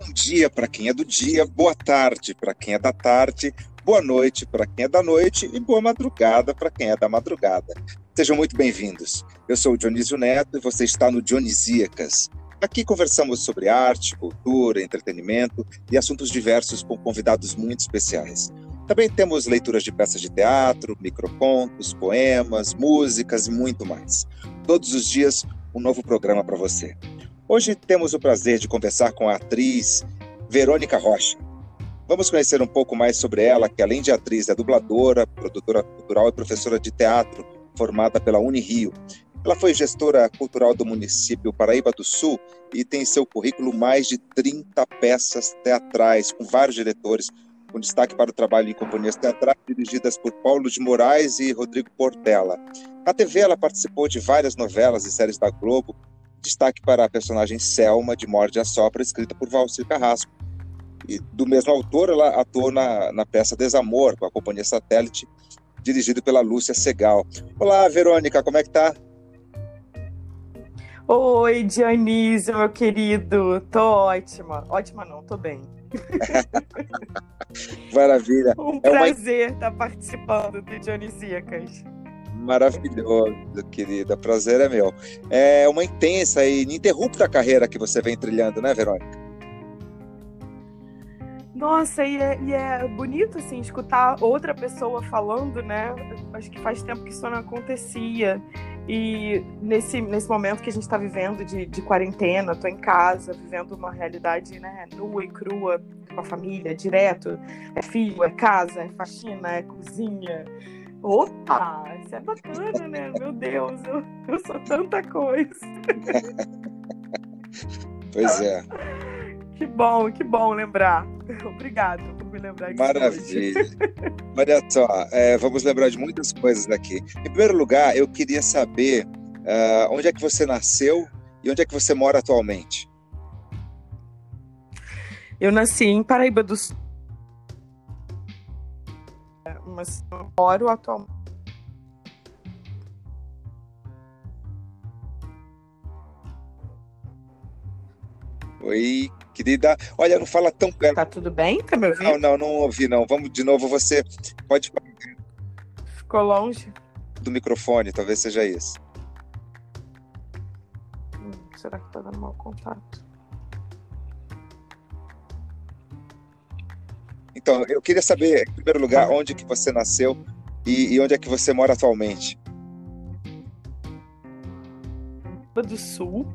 Bom dia para quem é do dia, boa tarde para quem é da tarde, boa noite para quem é da noite e boa madrugada para quem é da madrugada. Sejam muito bem-vindos. Eu sou o Dionísio Neto e você está no Dionisíacas. Aqui conversamos sobre arte, cultura, entretenimento e assuntos diversos com convidados muito especiais. Também temos leituras de peças de teatro, microcontos, poemas, músicas e muito mais. Todos os dias, um novo programa para você. Hoje temos o prazer de conversar com a atriz Verônica Rocha. Vamos conhecer um pouco mais sobre ela, que além de atriz, é dubladora, produtora cultural e professora de teatro, formada pela Unirio. Ela foi gestora cultural do município Paraíba do Sul e tem em seu currículo mais de 30 peças teatrais, com vários diretores, com destaque para o trabalho em companhias teatrais dirigidas por Paulo de Moraes e Rodrigo Portela. Na TV, ela participou de várias novelas e séries da Globo, destaque para a personagem Selma, de Morde a Sopra, escrita por Valcir Carrasco. E do mesmo autor, ela atuou na, na peça Desamor, com a Companhia Satélite, dirigido pela Lúcia Segal. Olá, Verônica, como é que tá? Oi, Dionísio, meu querido. Tô ótima. Ótima não, tô bem. Maravilha. Um é prazer uma... estar participando do Dionisíacas. Maravilhoso, querida. Prazer é meu. É uma intensa e ininterrupta carreira que você vem trilhando, né, Verônica? Nossa, e é, e é, bonito, assim, escutar outra pessoa falando, né? Acho que faz tempo que isso não acontecia. E nesse, nesse momento que a gente está vivendo de, de quarentena, tô em casa, vivendo uma realidade né, nua e crua com a família, direto. É filho, é casa, é faxina, é cozinha. Opa, isso é bacana, né? Meu Deus, eu, eu sou tanta coisa. Pois é. Que bom, que bom lembrar. Obrigado por me lembrar disso. Maravilha. Olha só, é, vamos lembrar de muitas coisas daqui. Em primeiro lugar, eu queria saber uh, onde é que você nasceu e onde é que você mora atualmente. Eu nasci em Paraíba do Sul, mas moro atualmente. Oi, querida. Olha, não fala tão perto. Tá tudo bem? Tá me ouvindo? Não, não, não ouvi, não. Vamos de novo, você pode. Ficou longe? Do microfone, talvez seja isso. Hum, será que tá dando mau contato? Então, eu queria saber, em primeiro lugar, onde que você nasceu e, e onde é que você mora atualmente. Do Sul,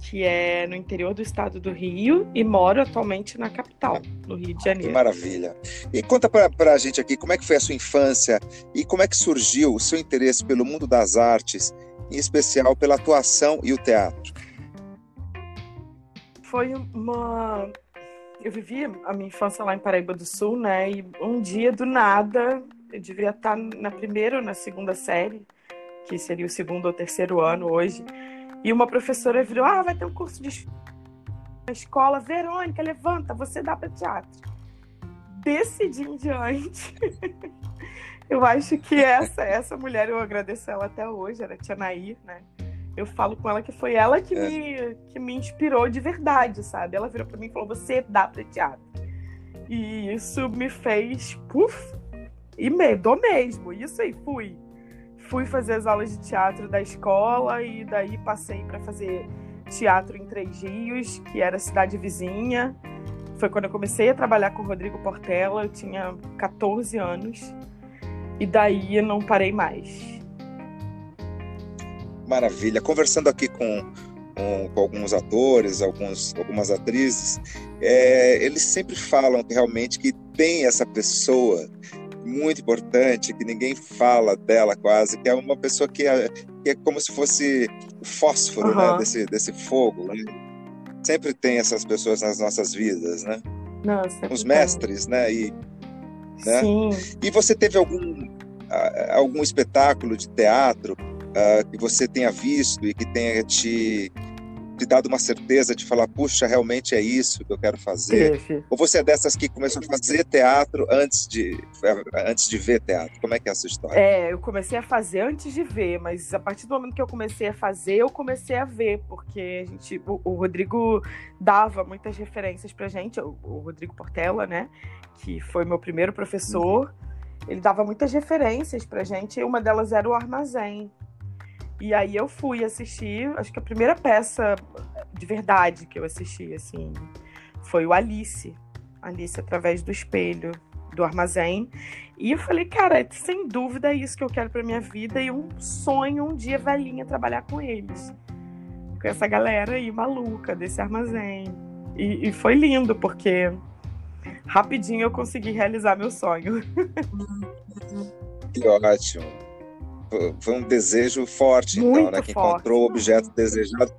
que é no interior do estado do Rio, e moro atualmente na capital, no Rio de Janeiro. Que maravilha. E conta para a gente aqui como é que foi a sua infância e como é que surgiu o seu interesse pelo mundo das artes, em especial pela atuação e o teatro. Foi uma. Eu vivi a minha infância lá em Paraíba do Sul, né? E um dia, do nada, eu devia estar na primeira ou na segunda série, que seria o segundo ou terceiro ano hoje e uma professora virou: Ah, vai ter um curso de na escola. Verônica, levanta, você dá para teatro. Desse dia em diante, eu acho que essa, essa mulher, eu agradeço ela até hoje, era a Tia Nair, né? Eu falo com ela que foi ela que, é. me, que me inspirou de verdade, sabe? Ela virou para mim e falou: Você dá para teatro. E isso me fez, puf, e me, do mesmo. Isso aí, fui fui fazer as aulas de teatro da escola e daí passei para fazer teatro em Três Rios, que era cidade vizinha. Foi quando eu comecei a trabalhar com o Rodrigo Portela, eu tinha 14 anos. E daí não parei mais. Maravilha. Conversando aqui com, com, com alguns atores, alguns, algumas atrizes, é, eles sempre falam realmente que tem essa pessoa muito importante, que ninguém fala dela quase, que é uma pessoa que é, que é como se fosse o fósforo uhum. né, desse, desse fogo. Né? Sempre tem essas pessoas nas nossas vidas, né? Nossa, Os mestres, né? E, né? Sim. e você teve algum, algum espetáculo de teatro uh, que você tenha visto e que tenha te te dado uma certeza de falar, puxa, realmente é isso que eu quero fazer? Teve. Ou você é dessas que começou a fazer teatro antes de, antes de ver teatro? Como é que é a sua história? É, eu comecei a fazer antes de ver, mas a partir do momento que eu comecei a fazer, eu comecei a ver, porque a gente, o, o Rodrigo dava muitas referências pra gente, o, o, Rodrigo Portela, né, que foi meu primeiro professor, uhum. ele dava muitas referências pra gente, e uma delas era o Armazém. E aí eu fui assistir, acho que a primeira peça de verdade que eu assisti, assim, foi o Alice. Alice através do espelho do armazém. E eu falei, cara, sem dúvida é isso que eu quero para minha vida e um sonho um dia velhinha trabalhar com eles. Com essa galera aí maluca desse armazém. E, e foi lindo, porque rapidinho eu consegui realizar meu sonho. Que ótimo foi um desejo forte, Muito então, né? Que forte. encontrou o objeto desejado.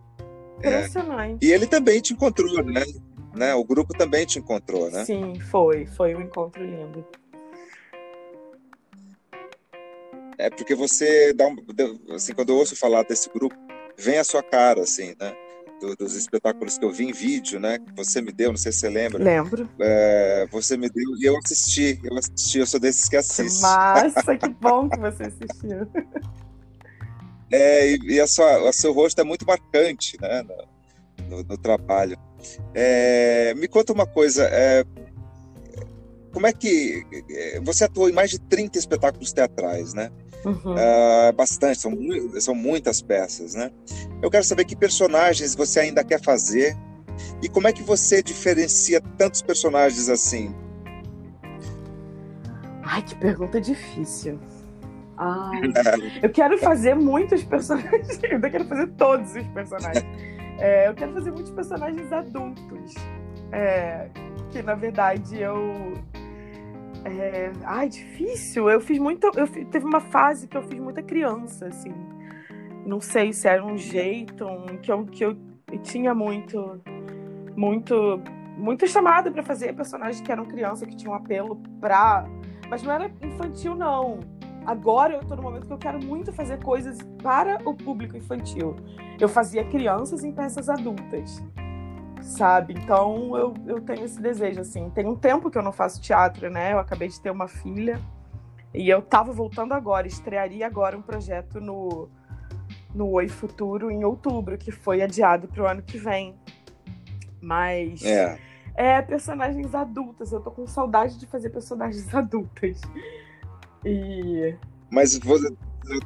É. Impressionante. É. E ele também te encontrou, né? né? O grupo também te encontrou, né? Sim, foi. Foi um encontro lindo. É porque você dá um. Assim, quando eu ouço falar desse grupo, vem a sua cara, assim, né? Do, dos espetáculos que eu vi em vídeo, né? Que você me deu, não sei se você lembra. Lembro. É, você me deu e eu assisti. Eu assisti, eu sou desses que assiste. Massa, que bom que você assistiu. É, e, e a sua, o seu rosto é muito marcante, né? No, no, no trabalho. É, me conta uma coisa. É, como é que. É, você atuou em mais de 30 espetáculos teatrais, né? Uhum. Uh, bastante, são, são muitas peças, né? Eu quero saber que personagens você ainda quer fazer e como é que você diferencia tantos personagens assim? Ai, que pergunta difícil. Ai, eu quero fazer muitos personagens, eu ainda quero fazer todos os personagens. É, eu quero fazer muitos personagens adultos. É, que na verdade eu é... Ai, difícil. Eu fiz muito. Eu fiz... Teve uma fase que eu fiz muita criança, assim. Não sei se era um jeito um... que, eu, que eu tinha muito. Muito. Muita chamada para fazer personagens que eram criança, que tinham apelo pra. Mas não era infantil, não. Agora eu tô no momento que eu quero muito fazer coisas para o público infantil. Eu fazia crianças em peças adultas sabe? Então eu, eu tenho esse desejo, assim. Tem um tempo que eu não faço teatro, né? Eu acabei de ter uma filha e eu tava voltando agora, estrearia agora um projeto no, no Oi Futuro em outubro, que foi adiado para o ano que vem. Mas. É. É, personagens adultas. Eu tô com saudade de fazer personagens adultas. E. Mas você,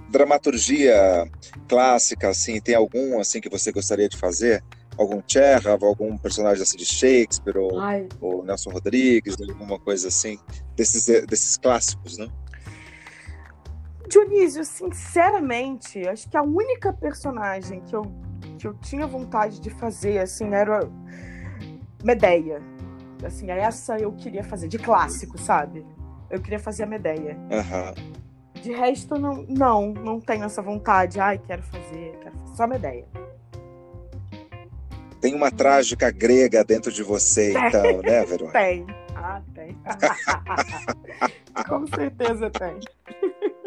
dramaturgia clássica, assim, tem algum assim que você gostaria de fazer? Algum Chekhov, algum personagem assim de Shakespeare ou, ou, Nelson Rodrigues, alguma coisa assim, desses, desses clássicos, né? Dionísio, sinceramente, acho que a única personagem que eu, que eu tinha vontade de fazer, assim, era Medeia. Assim, essa eu queria fazer, de clássico, sabe? Eu queria fazer a Medeia. Uhum. De resto, não, não, não tenho essa vontade. Ai, quero fazer, quero fazer. Só Medeia. Tem uma trágica grega dentro de você, então, né, Verônica? Tem. Ah, tem. Com certeza tem.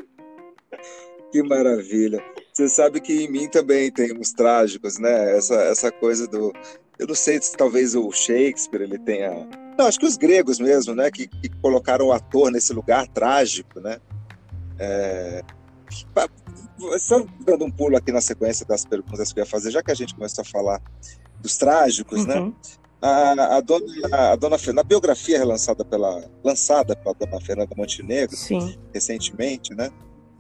Que maravilha. Você sabe que em mim também tem uns trágicos, né? Essa, essa coisa do. Eu não sei se talvez o Shakespeare ele tenha. Não, acho que os gregos mesmo, né? Que, que colocaram o ator nesse lugar trágico, né? É... Só dando um pulo aqui na sequência das perguntas que eu ia fazer, já que a gente começou a falar dos trágicos, né? uhum. né? A, a, dona, a dona na biografia relançada pela lançada pela dona Fernanda Montenegro Sim. recentemente, né?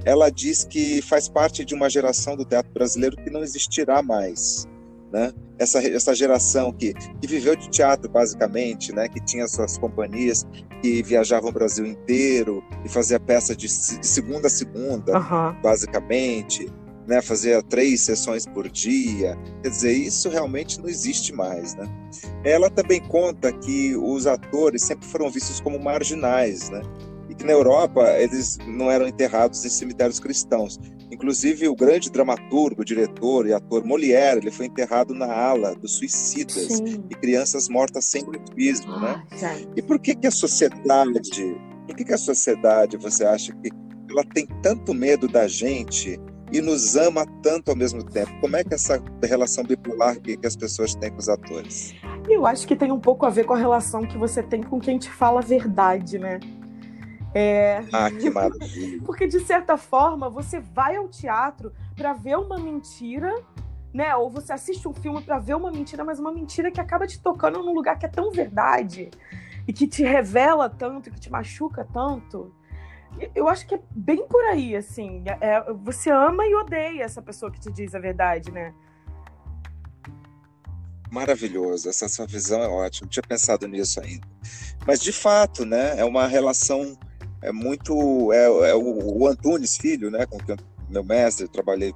Ela diz que faz parte de uma geração do teatro brasileiro que não existirá mais, né? Essa, essa geração que, que viveu de teatro basicamente, né? Que tinha suas companhias que viajavam o Brasil inteiro e fazia peça de, de segunda a segunda, uhum. basicamente né, fazia três sessões por dia. Quer dizer, isso realmente não existe mais. Né? Ela também conta que os atores sempre foram vistos como marginais, né? e que na Europa eles não eram enterrados em cemitérios cristãos. Inclusive, o grande dramaturgo, diretor e ator Molière, ele foi enterrado na ala dos suicidas Sim. e crianças mortas sem batismo, ah, né? E por que que a sociedade, por que que a sociedade, você acha que ela tem tanto medo da gente e nos ama tanto ao mesmo tempo? Como é que é essa relação bipolar que, que as pessoas têm com os atores? Eu acho que tem um pouco a ver com a relação que você tem com quem te fala a verdade, né? É... Ah, que maravilha. Porque, de certa forma, você vai ao teatro para ver uma mentira, né? Ou você assiste um filme para ver uma mentira, mas uma mentira que acaba te tocando num lugar que é tão verdade e que te revela tanto, que te machuca tanto. Eu acho que é bem por aí, assim. É, você ama e odeia essa pessoa que te diz a verdade, né? Maravilhoso, essa sua visão é ótima. Não tinha pensado nisso ainda. Mas de fato, né? É uma relação é muito é, é o, o, Antunes filho, né, com meu mestre, trabalhei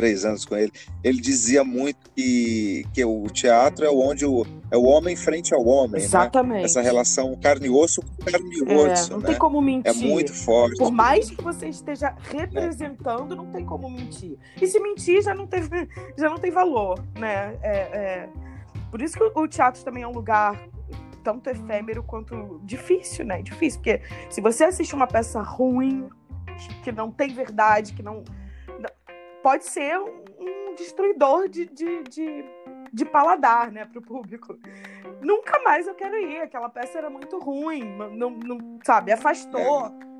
três anos com ele, ele dizia muito que, que o teatro é onde o, é o homem frente ao homem, né? Exatamente. Né? Essa relação carne e osso com carne e é, osso, Não né? tem como mentir. É muito forte. Por mais que você esteja representando, é. não tem como mentir. E se mentir já não tem, já não tem valor, né? É, é... Por isso que o teatro também é um lugar tanto efêmero quanto difícil, né? Difícil, porque se você assiste uma peça ruim, que não tem verdade, que não. Pode ser um destruidor de, de, de, de paladar, né, pro público. Nunca mais eu quero ir. Aquela peça era muito ruim, não, não sabe, afastou. É.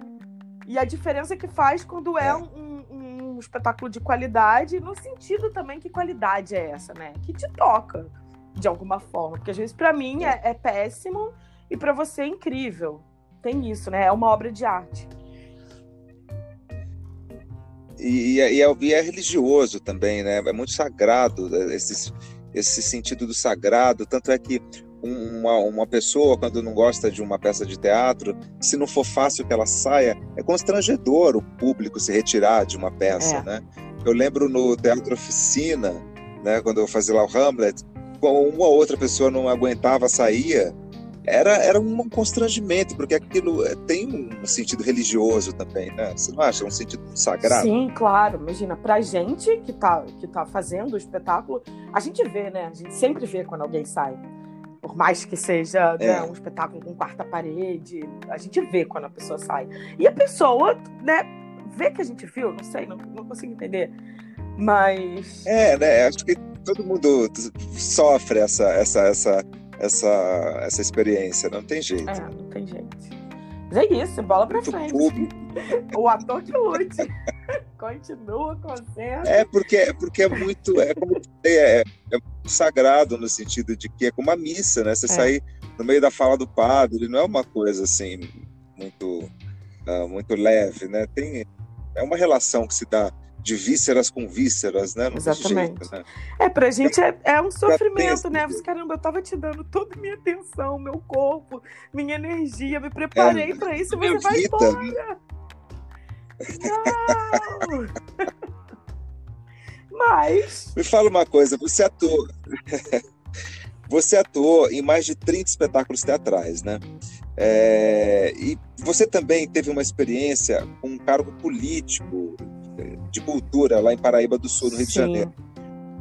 E a diferença que faz quando é, é. um, um, um espetáculo de qualidade, no sentido também que qualidade é essa, né? Que te toca de alguma forma. Porque às vezes para mim é, é péssimo e para você é incrível. Tem isso, né? É uma obra de arte. E, e, é, e, é, é, religioso também, né? É muito sagrado né? esse, esse sentido do sagrado. Tanto é que uma, uma pessoa, quando não gosta de uma peça de teatro, se não for fácil que ela saia, é constrangedor o público se retirar de uma peça, é. né? Eu lembro no Teatro Oficina, né, quando eu fazia lá o Hamlet, uma ou outra pessoa não aguentava, saía, era, era um constrangimento, porque aquilo eh, tem um sentido religioso também, né? Você não acha? Um sentido sagrado? Sim, claro. Imagina, pra gente que tá, que tá fazendo o espetáculo, a gente vê, né? A gente sempre vê quando alguém sai. Por mais que seja né, é. né, um espetáculo com quarta parede, a gente vê quando a pessoa sai. E a pessoa, né, vê que a gente viu, não sei, não, não consigo entender. Mas. É, né? Acho que todo mundo sofre essa, essa, essa, essa, essa experiência, não tem jeito. É, não tem jeito. Mas é isso, bola pra Muito frente. Público. o ator que lute. Continua, concentra. É porque, porque é muito, é como é, é, sagrado no sentido de que é como a missa, né? Você é. sair no meio da fala do padre, não é uma coisa assim muito, uh, muito leve, né? Tem, é uma relação que se dá de vísceras com vísceras, né? Não Exatamente. Jeito, né? É, pra gente é, é um sofrimento, né? Mas, caramba, eu tava te dando toda a minha atenção, meu corpo, minha energia, me preparei é, para isso e você vai vida, embora. Né? Não! Mas. Me fala uma coisa, você atuou. você atuou em mais de 30 espetáculos teatrais, né? É... e você também teve uma experiência com um cargo político de cultura lá em Paraíba do Sul, no Rio Sim. de Janeiro.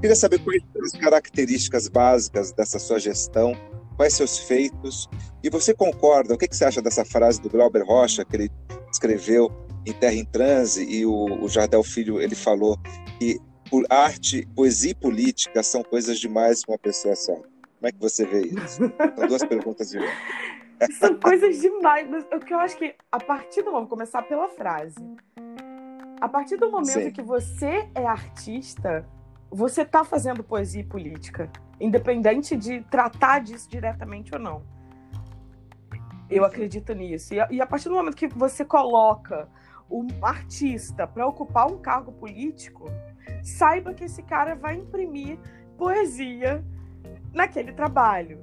Queria saber quais são as características básicas dessa sua gestão, quais seus feitos, e você concorda, o que, você acha dessa frase do Glauber Rocha, que ele escreveu em Terra em Transe, e o, o Jardel Filho, ele falou que por arte, poesia e política são coisas demais para uma pessoa só. Como é que você vê isso? São duas perguntas de São coisas demais. Mas o que eu acho que, a partir do. Vou começar pela frase. A partir do momento Sim. que você é artista, você está fazendo poesia e política, independente de tratar disso diretamente ou não. Eu acredito nisso. E a, e a partir do momento que você coloca um artista para ocupar um cargo político, saiba que esse cara vai imprimir poesia naquele trabalho.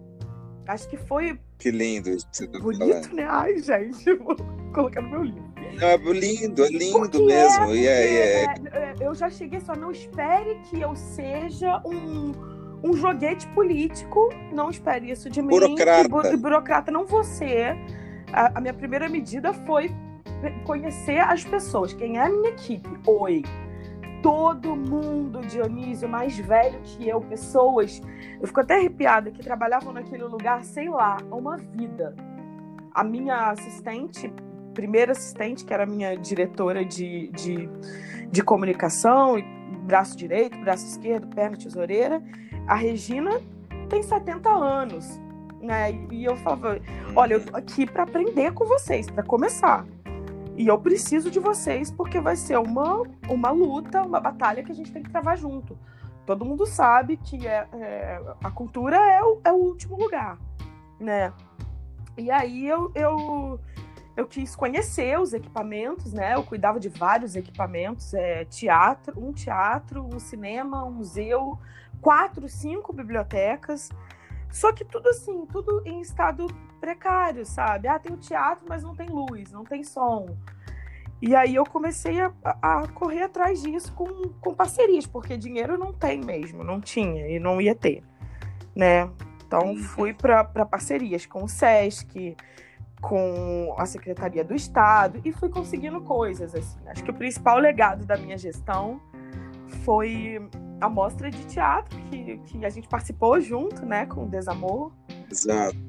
Acho que foi. Que lindo isso que você tá Bonito, né? Ai, gente, vou colocar no meu livro. É lindo, é lindo porque mesmo. É, e é, é, é... Eu já cheguei só, não espere que eu seja um, um joguete político. Não espere isso de mim. Burocrata. Bu burocrata, não você. A, a minha primeira medida foi conhecer as pessoas. Quem é a minha equipe? Oi todo mundo, Dionísio, mais velho que eu, pessoas. Eu fico até arrepiada que trabalhavam naquele lugar, sei lá, uma vida. A minha assistente primeira assistente, que era minha diretora de, de, de comunicação, braço direito, braço esquerdo, perna, tesoureira. A Regina tem 70 anos, né? E eu falava, olha, eu tô aqui para aprender com vocês, para começar. E eu preciso de vocês porque vai ser uma, uma luta, uma batalha que a gente tem que travar junto. Todo mundo sabe que é, é a cultura é o, é o último lugar, né? E aí eu, eu, eu quis conhecer os equipamentos, né? Eu cuidava de vários equipamentos, é, teatro, um teatro, um cinema, um museu, quatro, cinco bibliotecas. Só que tudo assim, tudo em estado precário, sabe? Ah, tem o teatro, mas não tem luz, não tem som. E aí eu comecei a, a correr atrás disso com, com parcerias, porque dinheiro não tem mesmo, não tinha e não ia ter, né? Então fui para parcerias com o SESC, com a Secretaria do Estado e fui conseguindo coisas assim. Acho que o principal legado da minha gestão foi a mostra de teatro que, que a gente participou junto, né, com o Desamor. Exato.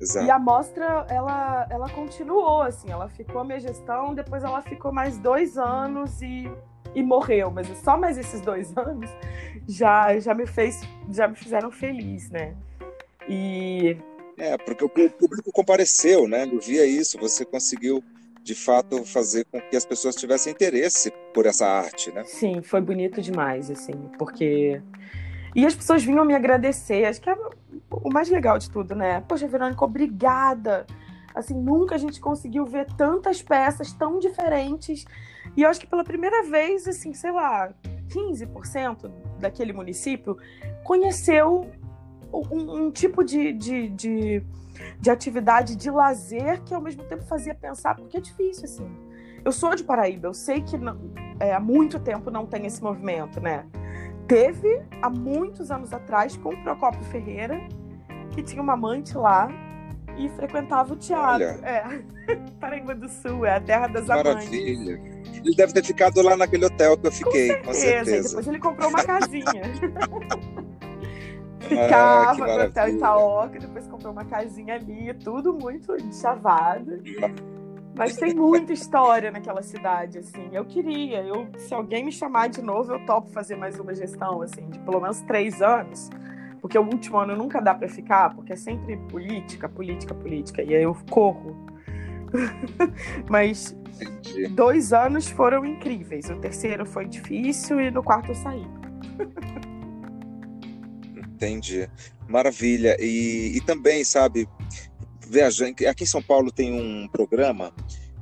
Exato. E a mostra, ela, ela continuou, assim, ela ficou a minha gestão, depois ela ficou mais dois anos e, e morreu. Mas só mais esses dois anos já, já me fez, já me fizeram feliz, né? E é, porque o público compareceu, né? Eu via isso, você conseguiu de fato fazer com que as pessoas tivessem interesse por essa arte, né? Sim, foi bonito demais, assim, porque e as pessoas vinham me agradecer, acho que é o mais legal de tudo, né? Poxa, Verônica, obrigada. Assim, nunca a gente conseguiu ver tantas peças tão diferentes. E eu acho que pela primeira vez, assim, sei lá, 15% daquele município conheceu um, um tipo de, de, de, de, atividade de lazer que ao mesmo tempo fazia pensar, porque é difícil, assim. Eu sou de Paraíba, eu sei que não, é, há muito tempo não tem esse movimento, né? Teve há muitos anos atrás com o Procópio Ferreira, que tinha uma amante lá e frequentava o teatro. Olha. É. Paraíba do Sul, é a terra das Maravilha. amantes. Ele deve ter ficado lá naquele hotel que eu fiquei, com certeza. Com certeza. depois ele comprou uma casinha. Ficava ah, no hotel Itaoca, depois comprou uma casinha ali, tudo muito chavado. Mas tem muita história naquela cidade, assim. Eu queria, eu, se alguém me chamar de novo, eu topo fazer mais uma gestão, assim, de pelo menos três anos. Porque o último ano nunca dá para ficar, porque é sempre política, política, política. E aí eu corro. Mas Entendi. dois anos foram incríveis. O terceiro foi difícil e no quarto eu saí. Entendi. Maravilha. E, e também, sabe, viajante, aqui em São Paulo tem um programa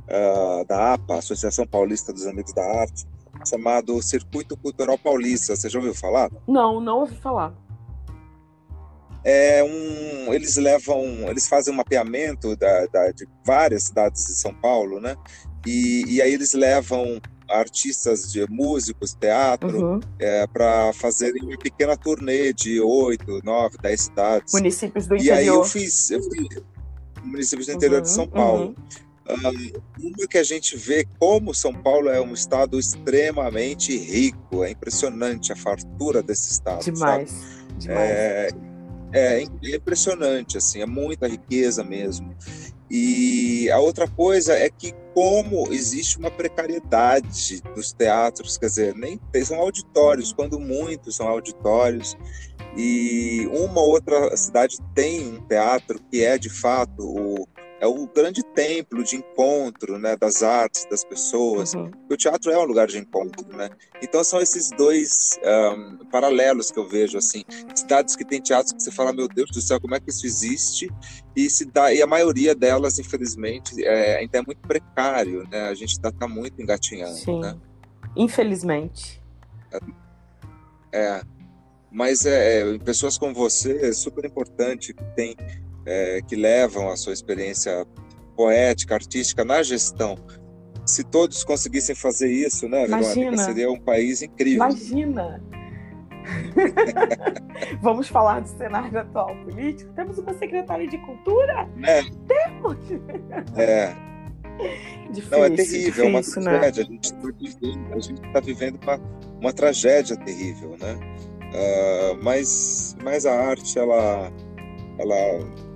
uh, da APA, Associação Paulista dos Amigos da Arte, chamado Circuito Cultural Paulista. Você já ouviu falar? Não, não ouvi falar. É um, eles levam, eles fazem um mapeamento da, da, de várias cidades de São Paulo, né? E, e aí eles levam artistas de músicos, teatro, uhum. é, para fazerem uma pequena turnê de oito, nove, dez cidades. Municípios do interior. E aí eu fiz, eu fui municípios do interior uhum, de São Paulo. Uhum. uma que a gente vê como São Paulo é um estado extremamente rico, é impressionante a fartura desse estado. Demais. Demais. É, é, é impressionante, assim, é muita riqueza mesmo. E a outra coisa é que como existe uma precariedade dos teatros, quer dizer, nem são auditórios, quando muitos são auditórios, e uma outra cidade tem um teatro que é de fato o é o grande templo de encontro né, das artes, das pessoas. Uhum. O teatro é um lugar de encontro, né? Então são esses dois um, paralelos que eu vejo, assim. Cidades que têm teatros que você fala, meu Deus do céu, como é que isso existe? E, se dá, e a maioria delas, infelizmente, é, ainda é muito precário, né? A gente está tá muito engatinhando, Sim. né? Infelizmente. É, é. Mas é, é, pessoas como você é super importante que tem é, que levam a sua experiência poética, artística na gestão. Se todos conseguissem fazer isso, né, Verônica, seria um país incrível. Imagina! Vamos falar do cenário atual político. Temos uma secretária de cultura? É. Temos! É. Difícil, Não, é terrível, é uma né? tragédia. A gente está vivendo, tá vivendo uma, uma tragédia terrível, né? Uh, mas, mas a arte, ela, ela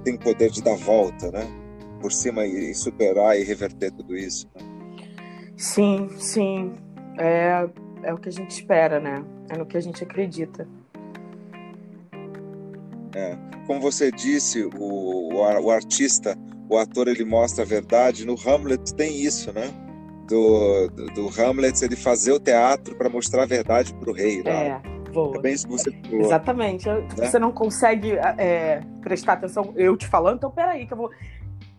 tem o poder de dar volta, né? por cima e, superar e reverter tudo isso. Né? Sim, sim. É, é o que a gente espera, né? É no que a gente acredita. É. Como você disse, o, o, artista, o ator, ele mostra a verdade. No Hamlet tem isso, né? Do, do, do Hamlet, ele fazer o teatro para mostrar a verdade para o rei. É, É bem você. Exatamente. Né? Você não consegue é, prestar atenção, eu te falando, então peraí, que eu vou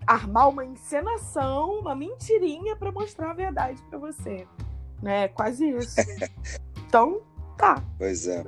armar uma encenação, uma mentirinha para mostrar a verdade para você. Né? Quase isso. então, tá. Pois é.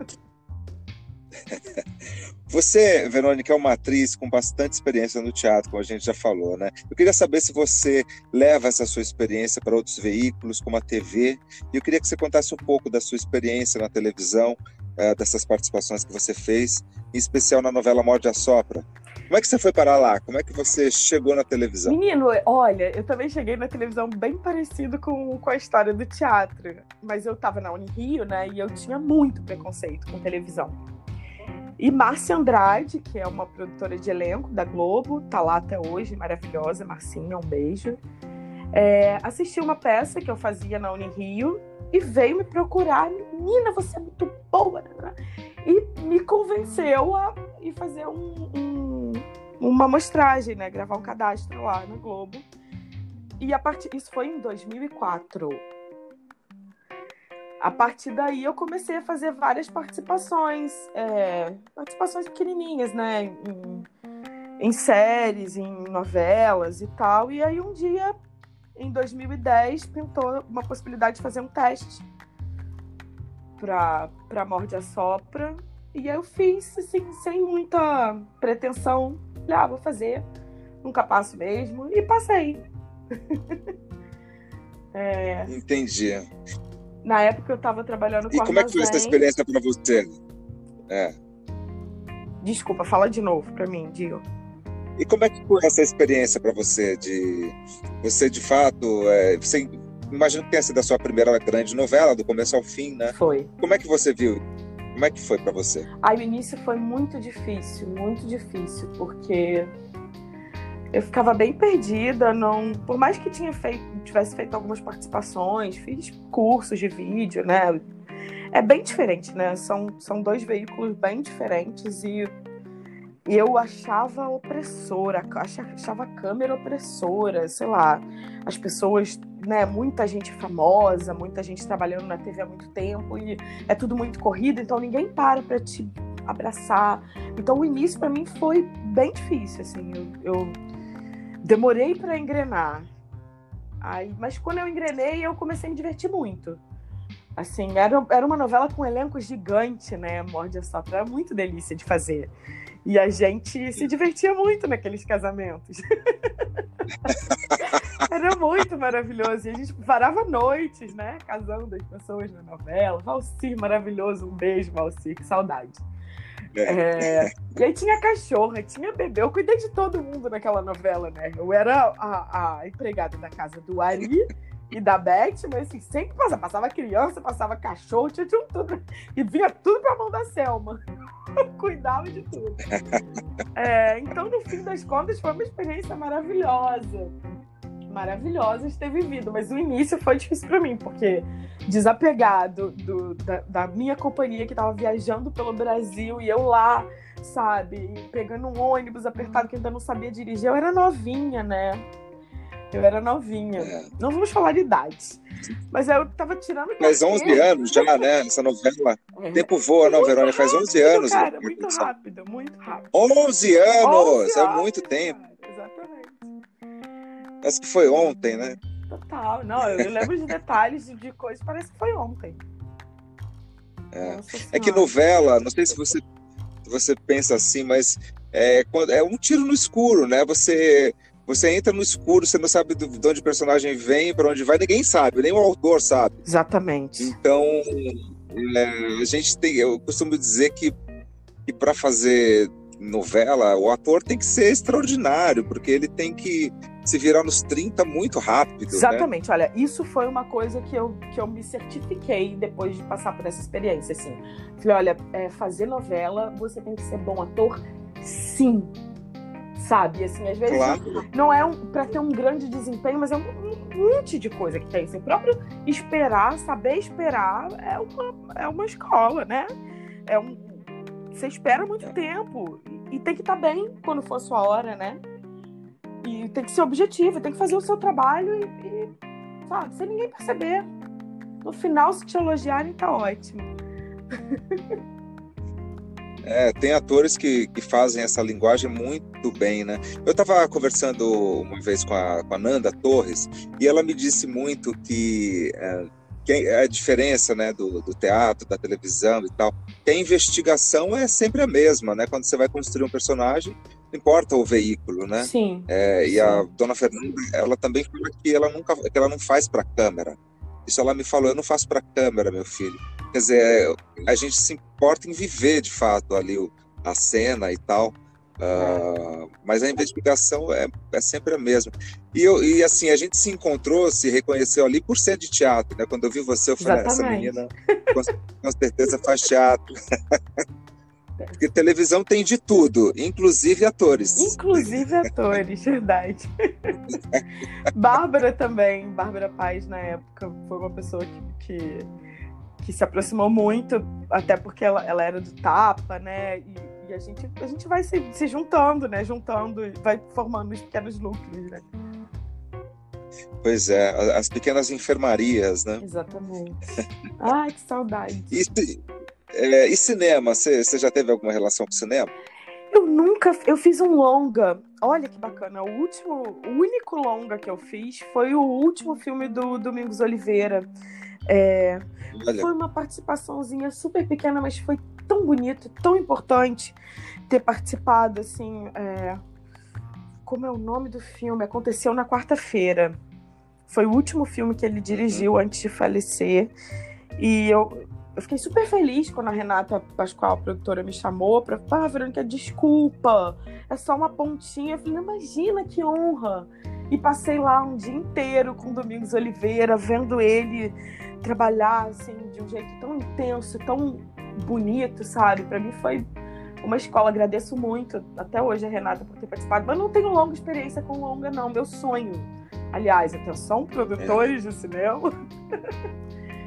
Você, Verônica, é uma atriz com bastante experiência no teatro, como a gente já falou, né? Eu queria saber se você leva essa sua experiência para outros veículos, como a TV, e eu queria que você contasse um pouco da sua experiência na televisão, uh, dessas participações que você fez, em especial na novela Morde a Sopra. Como é que você foi parar lá? Como é que você chegou na televisão? Menino, olha, eu também cheguei na televisão bem parecido com, com a história do teatro. Mas eu estava na Unirio, né? E eu tinha muito preconceito com televisão. E Márcia Andrade, que é uma produtora de elenco da Globo, tá lá até hoje, maravilhosa. Marcinha, um beijo. É, assistiu uma peça que eu fazia na Unirio e veio me procurar. Menina, você é muito boa! Né? E me convenceu a ir fazer um, um uma amostragem, né? Gravar um cadastro lá na Globo. E a partir isso foi em 2004. A partir daí eu comecei a fazer várias participações, é, participações pequenininhas, né? Em, em séries, em novelas e tal. E aí um dia, em 2010, pintou uma possibilidade de fazer um teste para para Morde a Sopra. E aí eu fiz, assim, sem muita pretensão Falei, ah, vou fazer. Nunca passo mesmo. E passei. é... Entendi. Na época eu estava trabalhando com E como armazém. é que foi essa experiência para você? É. Desculpa, fala de novo para mim, Dio. E como é que foi essa experiência para você de você de fato, é, você imagino que tenha sido a sua primeira grande novela do começo ao fim, né? Foi. Como é que você viu? Como é que foi para você? Aí o início foi muito difícil, muito difícil, porque eu ficava bem perdida, não, por mais que tinha feito, tivesse feito algumas participações, fiz cursos de vídeo, né? É bem diferente, né? São, são dois veículos bem diferentes e eu achava opressora, achava a câmera opressora, sei lá. As pessoas, né, muita gente famosa, muita gente trabalhando na TV há muito tempo e é tudo muito corrido, então ninguém para para te abraçar. Então o início para mim foi bem difícil, assim. Eu, eu demorei para engrenar. Aí, mas quando eu engrenei, eu comecei a me divertir muito. Assim, era, era uma novela com um elenco gigante, né? Morde Sopra, era muito delícia de fazer. E a gente se divertia muito naqueles casamentos. Era muito maravilhoso. E a gente parava noites, né? Casando as pessoas na novela. Valcir, maravilhoso. Um beijo, Valcir, que saudade. É. é, e aí tinha cachorra, tinha bebê. Eu cuidei de todo mundo naquela novela, né? Eu era a, a empregada da casa do Ari e da Beth, mas assim, sempre passava, passava criança, passava cachorro, tinha, tinha tudo. E vinha tudo pra mão da Selma. Cuidava de tudo. É, então, no fim das contas, foi uma experiência maravilhosa. Maravilhosa de ter vivido, mas o início foi difícil para mim, porque desapegado do, da, da minha companhia que estava viajando pelo Brasil e eu lá, sabe, pegando um ônibus apertado que ainda não sabia dirigir, eu era novinha, né? Eu era novinha. É. Não vamos falar de idade. Mas eu tava tirando. Mas 11 anos já, né? Essa novela. É. Tempo voa, não, Verônica? Faz 11 anos. Cara, muito rápido, muito rápido. 11 anos! 11 é muito tempo. exatamente. Parece que foi ontem, né? Total. Não, eu lembro de detalhes de coisas, parece que foi ontem. É. é que novela, não sei se você, você pensa assim, mas é, é um tiro no escuro, né? Você você entra no escuro, você não sabe de onde o personagem vem, para onde vai, ninguém sabe, nem o autor sabe. Exatamente. Então, é, a gente tem, eu costumo dizer que, que para fazer novela, o ator tem que ser extraordinário, porque ele tem que se virar nos 30 muito rápido. Né? Exatamente, né? olha, isso foi uma coisa que eu, que eu me certifiquei depois de passar por essa experiência. Assim. Falei, olha, é, fazer novela, você tem que ser bom ator, sim sabe? Assim, às vezes Claro. não é um, para ter um grande desempenho, mas é um, um monte de coisa que tem. Assim, o próprio esperar, saber esperar, é uma, é uma escola, né? É um, você espera muito tempo e, tem que estar bem quando for sua hora, né? E tem que ser objetivo, tem que fazer o seu trabalho e, e, sabe, sem ninguém perceber. No final, se te elogiarem, tá ótimo. É, tem atores que, que fazem essa linguagem muito bem, né? Eu estava conversando uma vez com a, com a Nanda Torres e ela me disse muito que, é, que a diferença né, do, do teatro, da televisão e tal, que a investigação é sempre a mesma, né? Quando você vai construir um personagem, não importa o veículo, né? Sim. É, e a dona Fernanda, ela também fala que ela nunca, que ela não faz para câmera. Isso ela me falou, eu não faço para câmera, meu filho. Quer dizer, a gente se importa em viver de fato ali a cena e tal. Ah, mas a investigação é, é sempre a mesma. E, eu, e assim, a gente se encontrou, se reconheceu ali por ser de teatro, né? Quando eu vi você, eu falei, "Ah, essa Exatamente. menina com, com certeza faz teatro. Porque televisão tem de tudo, inclusive atores. Inclusive atores, verdade. Bárbara também, Bárbara Paz, na época, foi uma pessoa que, que, que se aproximou muito, até porque ela, ela era do Tapa, né? E, e a, gente, a gente vai se, se juntando, né? Juntando, vai formando os pequenos núcleos, né? Pois é, as pequenas enfermarias, né? Exatamente. Ai, que saudade. E, é, e cinema, você já teve alguma relação com cinema? Eu nunca. Eu fiz um longa. Olha que bacana. O último, o único longa que eu fiz foi o último filme do Domingos Oliveira. É, Foi uma participaçãozinha super pequena, mas foi tão bonito, tão importante ter participado, assim. é, Como é o nome do filme? Aconteceu na quarta-feira. Foi o último filme que ele dirigiu antes de falecer. E eu, eu fiquei super feliz quando a Renata Pascoal, a produtora, me chamou para falar, ah, Verônica, desculpa, é só uma pontinha. Eu falei, imagina que honra. E passei lá um dia inteiro com o Domingos Oliveira, vendo ele trabalhar assim de um jeito tão intenso, tão bonito, sabe? Para mim foi uma escola. Agradeço muito até hoje a Renata por ter participado, mas não tenho longa experiência com longa não, meu sonho. Aliás, atenção produtores de cinema,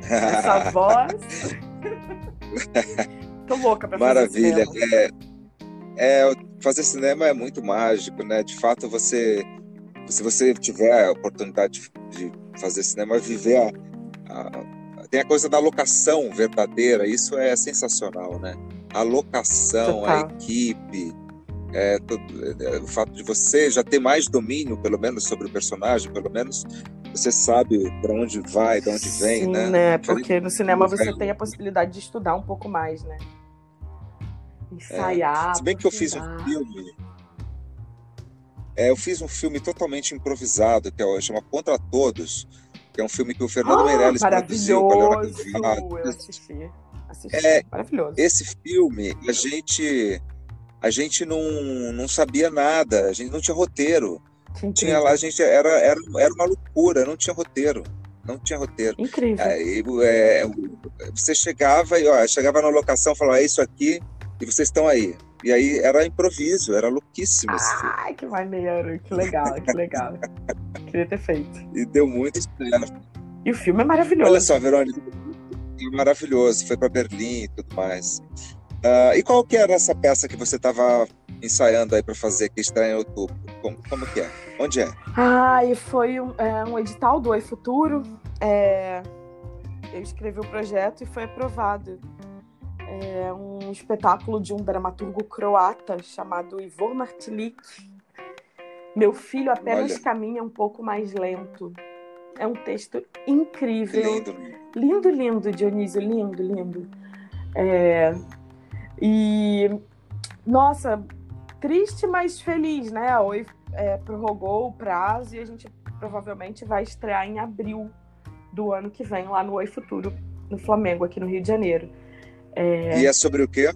essa voz. Tô louca pra fazer maravilha. É, é, fazer cinema é muito mágico, né? De fato, você, se você tiver a oportunidade de, de fazer cinema, viver a, a- tem a coisa da locação verdadeira, isso é sensacional, né? A locação, a Total. equipe, é, tudo- é, o fato de você já ter mais domínio, pelo menos, sobre o personagem, pelo menos você sabe para onde vai, de onde vem, Sim, né? né? Porque no cinema você tem a possibilidade de estudar um pouco mais, né? Ensaiar. Se bem que eu fiz um filme. É, eu fiz um filme totalmente improvisado, que é, o- chama Contra Todos, que é um filme que o Fernando Ah, Meirelles produziu com a Leonardo. Eu assisti. Assisti. É, maravilhoso. Esse filme, a gente a gente não, não sabia nada, a gente não tinha roteiro. Que Tinha incrível. lá, a gente era, era, era uma loucura, não tinha roteiro. Não tinha roteiro. Incrível. Aí, é, você chegava e ó, chegava na locação e falava, é isso aqui, e vocês estão aí. E aí era improviso, era louquíssimo esse filme. Ai, que maneiro. Que legal, que legal. Queria ter feito. E deu muito certo. E o filme é maravilhoso. Olha só, Verônica, é maravilhoso, foi para Berlim e tudo mais. Ah, e qual que era essa peça que você estava ensaiando aí para fazer que está em outubro? Como, como que é? Onde é? Ah, e foi um, é, um edital do Oi Futuro. É, eu escrevi o projeto e foi aprovado. É um espetáculo de um dramaturgo croata chamado Ivor Martinic. Meu filho apenas Olha. caminha um pouco mais lento. É um texto incrível. lindo. Lindo, lindo, Dionísio, lindo, lindo. É, E, nossa, triste, mas feliz, né? A Oi é, prorrogou o prazo e a gente provavelmente vai estrear em abril do ano que vem, lá no Oi Futuro, no Flamengo, aqui no Rio de Janeiro. E é sobre o quê?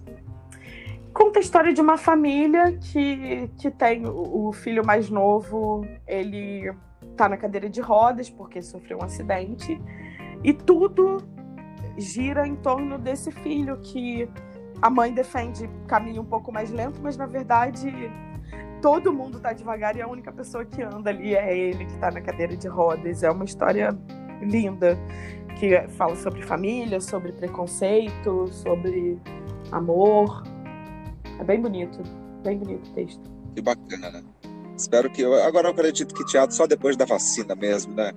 Conta a história de uma família que, que tem o, o filho mais novo, ele tá na cadeira de rodas porque sofreu um acidente, e tudo gira em torno desse filho que a mãe defende caminho um pouco mais lento, mas na verdade todo mundo tá devagar e a única pessoa que anda ali é ele que tá na cadeira de rodas. É uma história linda que fala sobre família, sobre preconceito, sobre amor. É bem bonito, bem bonito o texto. Que bacana. Espero que. Agora eu acredito que teatro só depois da vacina mesmo, né?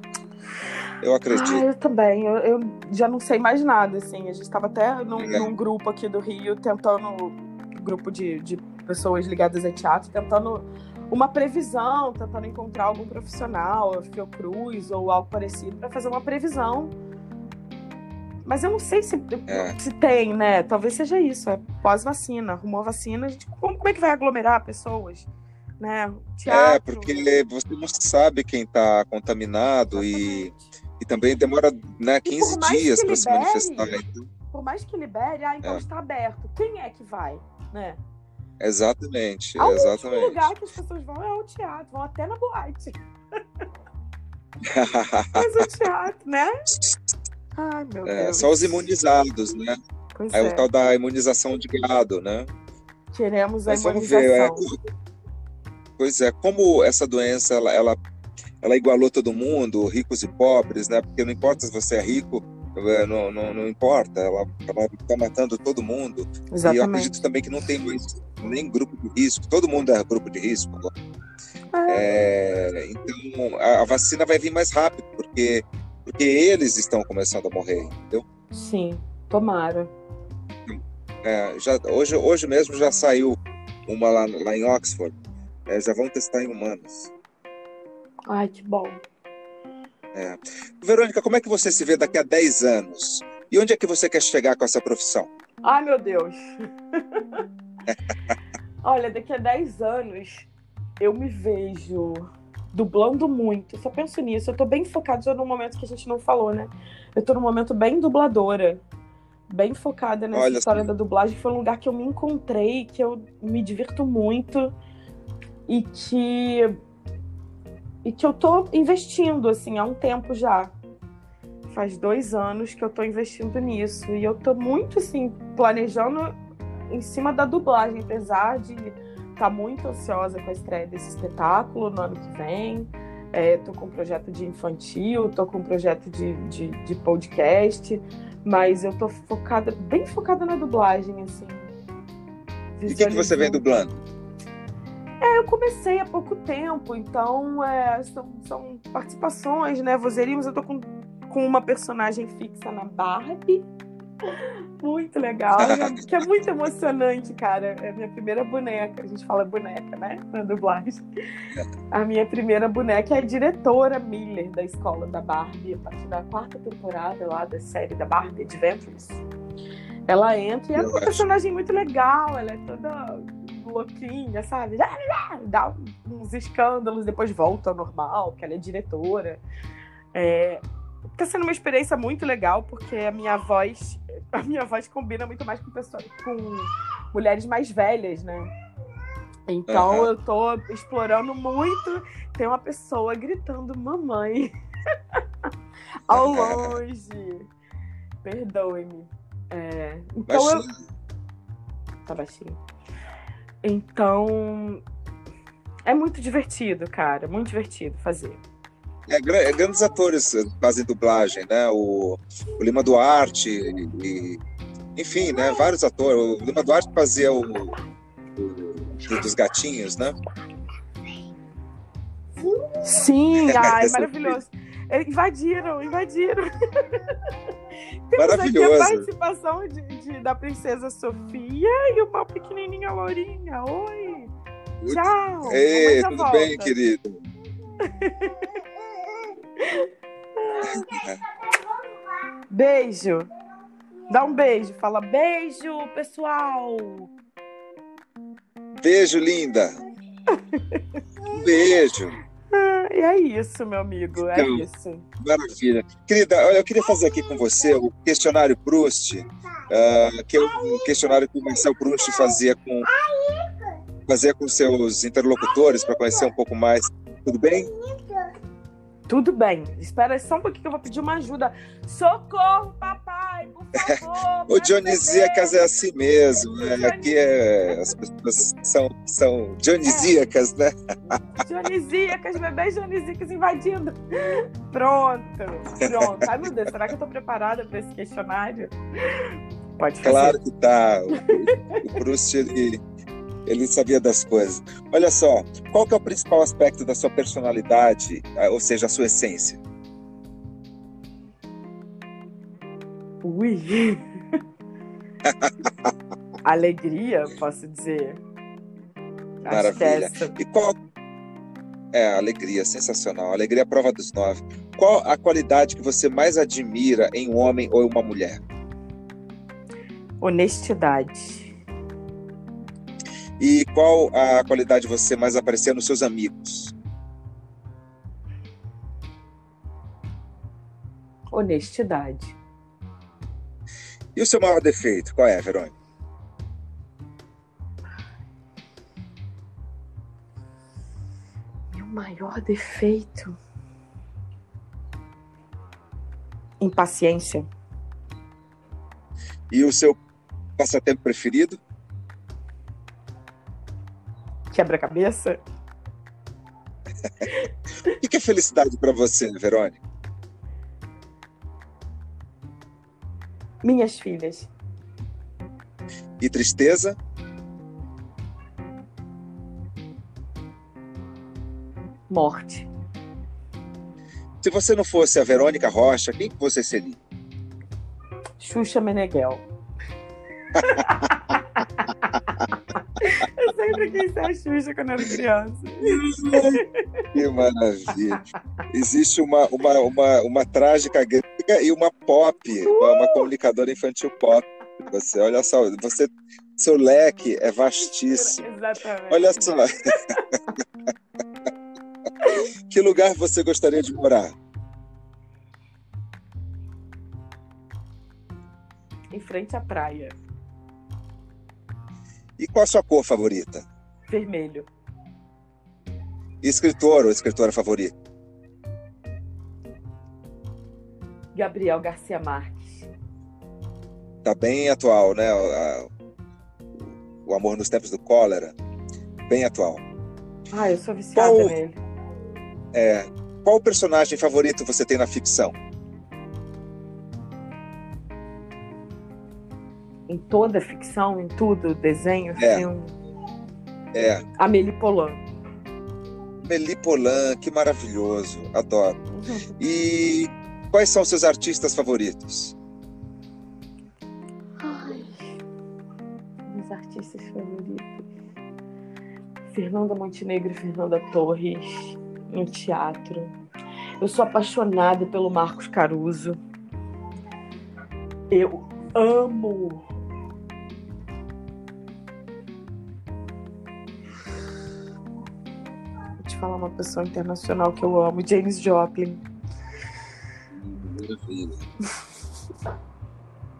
Eu acredito. Ah, eu também. Eu, eu já não sei mais nada, assim. A gente estava até num, é. num, grupo aqui do Rio tentando. grupo de, de pessoas ligadas a teatro, tentando uma previsão, tentando encontrar algum profissional, Fiocruz ou algo parecido, para fazer uma previsão. Mas eu não sei se, é. se tem, né? Talvez seja isso, é pós-vacina. Arrumou a vacina, a gente, como, como é que vai aglomerar pessoas? Né? É, teatro. É, porque você não sabe quem está contaminado e, e também demora né, 15 dias para se manifestar. Então... Por mais que libere, ah, então é. está aberto. Quem é que vai? Né? Exatamente, Ao exatamente. O lugar que as pessoas vão é ao teatro, vão até na boate. Mas o teatro, né? Ai, meu é, Deus. Só os imunizados, né? Pois Aí é. o tal da imunização de gado, né? A Mas imunização. Ver, é, pois é, como essa doença ela, ela, ela igualou todo mundo, ricos e pobres, né? Porque não importa se você é rico, é, não, não, não importa, ela está matando todo mundo. Exatamente. E eu acredito também que não tem mais nem grupo de risco, todo mundo é grupo de risco É, é então a, a, vacina vai vir mais rápido, porque, porque eles estão começando a morrer, entendeu? Sim, tomara. É, já, hoje, hoje mesmo já saiu uma lá, lá em Oxford, é, já vão testar em humanos. Ai, que bom. É. Verônica, como é que você se vê daqui a 10 anos? E onde é que você quer chegar com essa profissão? Ai, meu Deus! Olha, daqui a 10 anos eu me vejo dublando muito. Só penso nisso. Eu tô bem focada já no momento que a gente não falou, né? Eu tô num momento bem dubladora. Bem focada nessa Olha história assim. da dublagem. Foi um lugar que eu me encontrei, que eu me divirto muito. E que e que eu tô investindo, assim, há um tempo já. Faz dois anos que eu tô investindo nisso. E eu tô muito, assim, planejando em cima da dublagem, apesar de tá muito ansiosa com a estreia desse espetáculo no ano que vem. É, tô com um projeto de infantil, tô com um projeto de, de, de podcast, mas eu tô focada, bem focada na dublagem, assim. E o que, que você vem dublando? É, eu comecei há pouco tempo, então é, são, são, participações, né? Vozerimos, eu tô com, com uma personagem fixa na Barbie. Muito legal, que é muito emocionante, cara. É a minha primeira boneca, a gente fala boneca, né? Na dublagem. A minha primeira boneca é a diretora Miller da escola da Barbie, a partir da quarta temporada lá da série da Barbie Adventures. Ela entra e é uma personagem muito legal, ela é toda louquinha, sabe? Dá uns escândalos, depois volta ao normal, porque ela é diretora. É, tá sendo uma experiência muito legal, porque a minha voz, a minha voz combina muito mais com pessoas, com mulheres mais velhas, né? Então uhum. eu tô explorando muito. Tem uma pessoa gritando mamãe ao longe. Perdoe-me. É, então baixinho. eu. Tá baixinho. Então, é muito divertido, cara, muito divertido fazer. É, é grandes atores fazem dublagem, né? O, o Lima Duarte, e, enfim, né? Vários atores. O Lima Duarte fazia o, o dos gatinhos, né? Sim, ai, maravilhoso. Invadiram, invadiram. Temos Maravilhoso. aqui a participação de, de, da princesa Sofia e uma pequenininha Lourinha. Oi! Tchau! Ei, tudo volta. bem, querido? beijo! Dá um beijo, fala beijo, pessoal! Beijo, linda! Um beijo! e é isso, meu amigo, é então, isso. Maravilha. Querida, eu queria fazer aqui com você o questionário Proust, uh, que é um questionário que o Marcel Proust fazia com, fazia com seus interlocutores para conhecer um pouco mais. Tudo bem? Tudo bem. Espera só um pouquinho que eu vou pedir uma ajuda. Socorro, papai, por o dionisíacas é assim mesmo. Né? Aqui é, as pessoas são, são dionisíacas, né? Dionisíacas, bebês dionisíacas invadindo. Pronto, pronto. Ai, meu Deus, será que eu estou preparada para esse questionário? Pode fazer. Claro que tá. O, o Proust, ele, ele sabia das coisas. Olha só, qual que é o principal aspecto da sua personalidade, ou seja, a sua essência? Ui! Alegria, posso dizer. Maravilha. E qual. É, alegria, sensacional. Alegria é prova dos nove. Qual a qualidade que você mais admira em um homem ou uma mulher? Honestidade. E qual a qualidade você mais aprecia nos seus amigos? Honestidade. E o seu maior defeito, qual é, Verônica? Meu maior defeito? Impaciência. E o seu passatempo preferido? Quebra-cabeça. o que é felicidade para você, Verônica? Minhas filhas. E tristeza? Morte. Se você não fosse a Verônica Rocha, quem que você seria? Xuxa Meneghel. sempre quis ser a Xuxa quando era criança. Que maravilha. Existe uma, uma, uma, uma trágica e uma pop, uma, uma comunicadora infantil pop. Você, olha só, você, seu leque é vastíssimo. Exatamente. Olha só. que lugar você gostaria de morar? Em frente à praia. E qual a sua cor favorita? Vermelho. E escritor ou escritora favorita? Gabriel Garcia Marques. Tá bem atual, né? O, o Amor nos Tempos do Cólera. Bem atual. Ah, eu sou viciada qual, nele. É, qual personagem favorito você tem na ficção? Em toda a ficção, em tudo, desenho, é. filme. É. Amélie Polan. Amélie Polan, que maravilhoso. Adoro. Uhum. E Quais são seus artistas favoritos? Ai, meus artistas favoritos. Fernanda Montenegro e Fernanda Torres em teatro. Eu sou apaixonada pelo Marcos Caruso. Eu amo. Falar uma pessoa internacional que eu amo, James Joplin.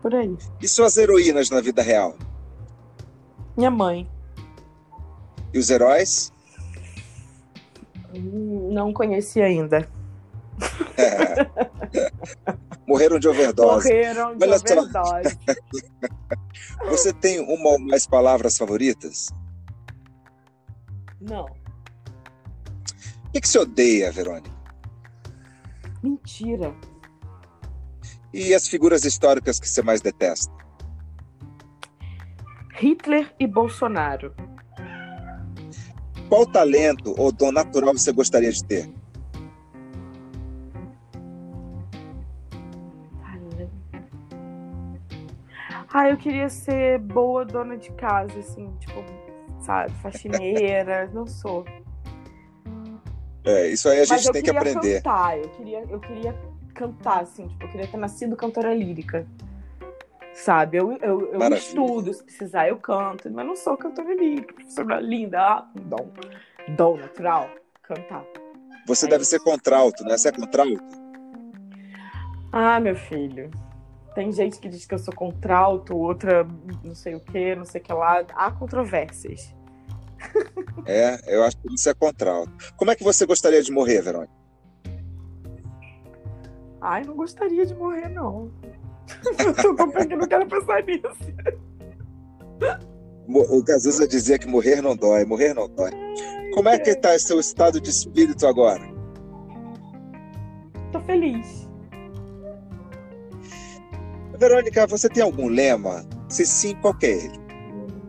Por aí. E suas heroínas na vida real? Minha mãe. E os heróis? Não conheci ainda. É. Morreram de overdose. Morreram de Olha overdose. Você tem uma ou mais palavras favoritas? Não. O que, que você odeia, Verônica? Mentira. E as figuras históricas que você mais detesta? Hitler e Bolsonaro. Qual talento ou dom natural você gostaria de ter? Ah, eu queria ser boa dona de casa, assim, tipo, sabe, faxineira. não sou. É, isso aí a gente tem que aprender. Cantar, eu queria, eu queria cantar, assim, tipo, eu queria ter nascido cantora lírica. Sabe? Eu, eu, eu estudo, se precisar, eu canto, mas não sou cantora lírica, professora linda, ah, dom, dom natural, cantar. Você é deve isso. ser contralto, né? Você é contralto? Ah, meu filho. Tem gente que diz que eu sou contralto, outra não sei o que, não sei o que lá. Há controvérsias. É, eu acho que você é contralto. Como é que você gostaria de morrer, Verônica? Ai, não gostaria de morrer, não. Tô pena que não quero pensar nisso. O Cazuza dizia que morrer não dói, morrer não dói. Como é que está seu estado de espírito agora? Tô feliz. Verônica, você tem algum lema? Se sim, qual é ele?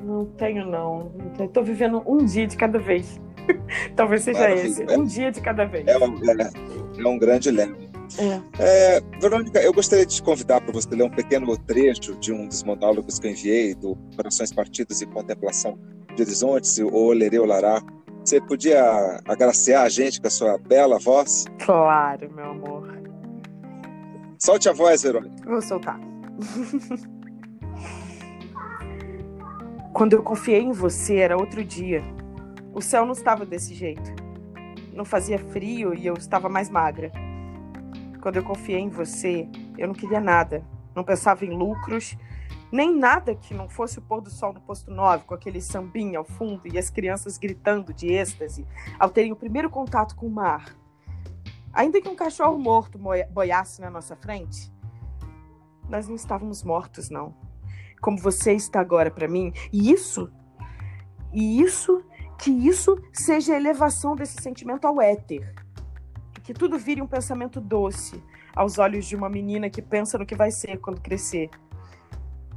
Não tenho, não. Estou vivendo um dia de cada vez. Talvez seja Maravilha. esse. Um dia de cada vez. É um, é, é um grande lema. É. É, Verônica, eu gostaria de te convidar para você ler um pequeno trecho de um dos monólogos que eu enviei, do Corações Partidos e Contemplação de Horizontes, o Lereu Lará. Você podia agraciar a gente com a sua bela voz? Claro, meu amor. Solte a voz, Verônica. Vou soltar. Quando eu confiei em você, era outro dia. O céu não estava desse jeito. Não fazia frio e eu estava mais magra. Quando eu confiei em você, eu não queria nada. Não pensava em lucros, nem nada que não fosse o pôr do sol no posto 9, com aquele sambinha ao fundo e as crianças gritando de êxtase ao terem o primeiro contato com o mar. Ainda que um cachorro morto boiasse na nossa frente, nós não estávamos mortos, não. Como você está agora para mim. E isso, e isso, que isso seja a elevação desse sentimento ao éter. Que tudo vire um pensamento doce aos olhos de uma menina que pensa no que vai ser quando crescer.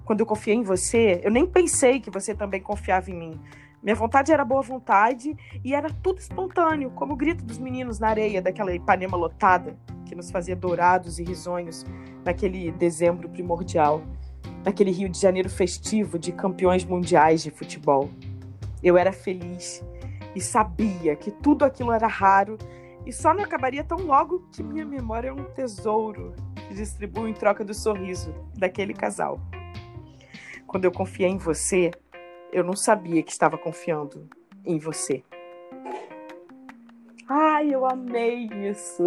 Quando eu confiei em você, eu nem pensei que você também confiava em mim. Minha vontade era boa vontade e era tudo espontâneo, como o grito dos meninos na areia daquela Ipanema lotada que nos fazia dourados e risonhos naquele dezembro primordial, naquele Rio de Janeiro festivo de campeões mundiais de futebol. Eu era feliz e sabia que tudo aquilo era raro e só não acabaria tão logo que minha memória é um tesouro que distribuo em troca do sorriso daquele casal. Quando eu confiei em você, eu não sabia que estava confiando em você. Ai, eu amei isso.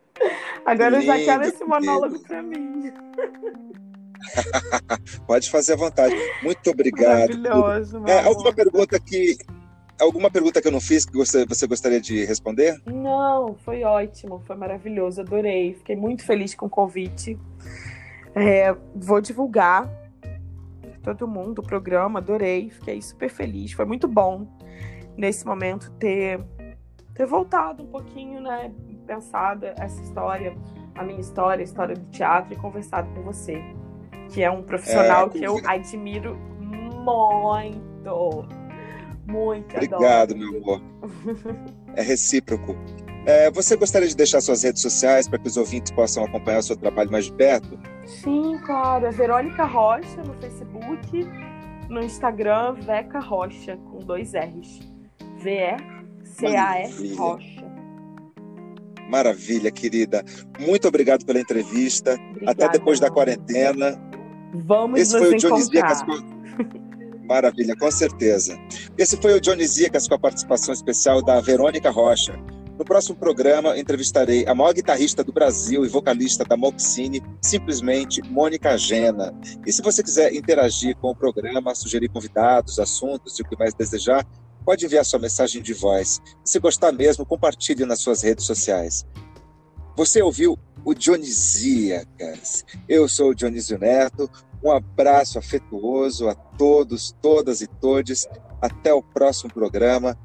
Agora eu já quero esse monólogo para mim. Pode fazer à vontade. Muito obrigado. Maravilhoso. É, alguma pergunta que alguma pergunta que eu não fiz que você, você gostaria de responder? Não, foi ótimo, foi maravilhoso, adorei. Fiquei muito feliz com o convite. É, vou divulgar todo mundo o programa, adorei, fiquei super feliz. Foi muito bom nesse momento ter ter voltado um pouquinho, né, pensado essa história, a minha história, a história do teatro e conversado com você, que é um profissional é, que eu admiro muito. Muito. Obrigado, adoro. meu amor. É recíproco. É, você gostaria de deixar suas redes sociais para que os ouvintes possam acompanhar o seu trabalho mais de perto? Sim, claro. É Verônica Rocha no Facebook, no Instagram, Veca Rocha, com dois R's. V-E-C-A-R Rocha. Maravilha, querida. Muito obrigado pela entrevista. Obrigada, Até depois da quarentena. Vamos Esse foi o Johnny Ziecas com... Maravilha, com certeza. Esse foi o Johnny Ziecas com a participação especial da Verônica Rocha. No próximo programa, entrevistarei a maior guitarrista do Brasil e vocalista da Moxine, simplesmente Mônica Gena. E se você quiser interagir com o programa, sugerir convidados, assuntos e o que mais desejar, pode enviar sua mensagem de voz. Se gostar mesmo, compartilhe nas suas redes sociais. Você ouviu o Dionisíacas. Eu sou o Dionísio Neto. Um abraço afetuoso a todos, todas e todes. Até o próximo programa.